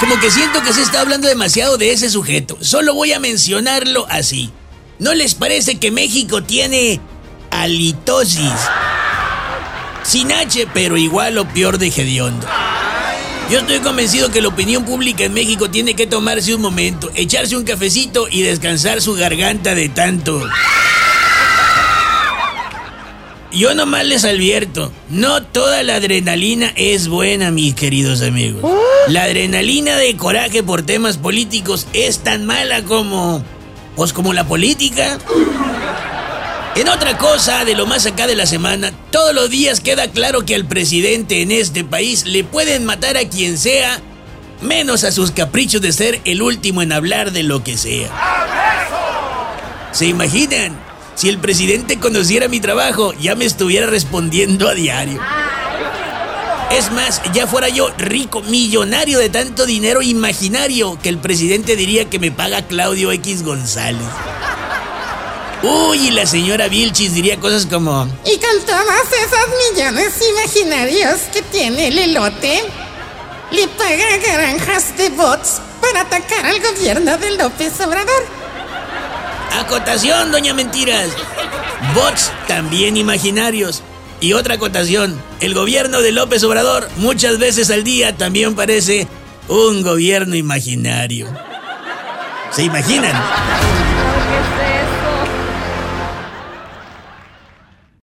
Como que siento que se está hablando demasiado de ese sujeto. Solo voy a mencionarlo así. ¿No les parece que México tiene halitosis? Sin H, pero igual o peor de hediondo. Yo estoy convencido que la opinión pública en México tiene que tomarse un momento, echarse un cafecito y descansar su garganta de tanto. Yo nomás les advierto, no toda la adrenalina es buena, mis queridos amigos. La adrenalina de coraje por temas políticos es tan mala como... Pues como la política. En otra cosa, de lo más acá de la semana, todos los días queda claro que al presidente en este país le pueden matar a quien sea, menos a sus caprichos de ser el último en hablar de lo que sea. ¿Se imaginan? Si el presidente conociera mi trabajo, ya me estuviera respondiendo a diario. Es más, ya fuera yo rico, millonario de tanto dinero imaginario, que el presidente diría que me paga Claudio X González. Uy, y la señora Vilchis diría cosas como... Y con todos esos millones imaginarios que tiene el elote, le paga granjas de bots para atacar al gobierno de López Obrador. Acotación, doña Mentiras. Bots también imaginarios. Y otra acotación, el gobierno de López Obrador muchas veces al día también parece un gobierno imaginario. ¿Se imaginan?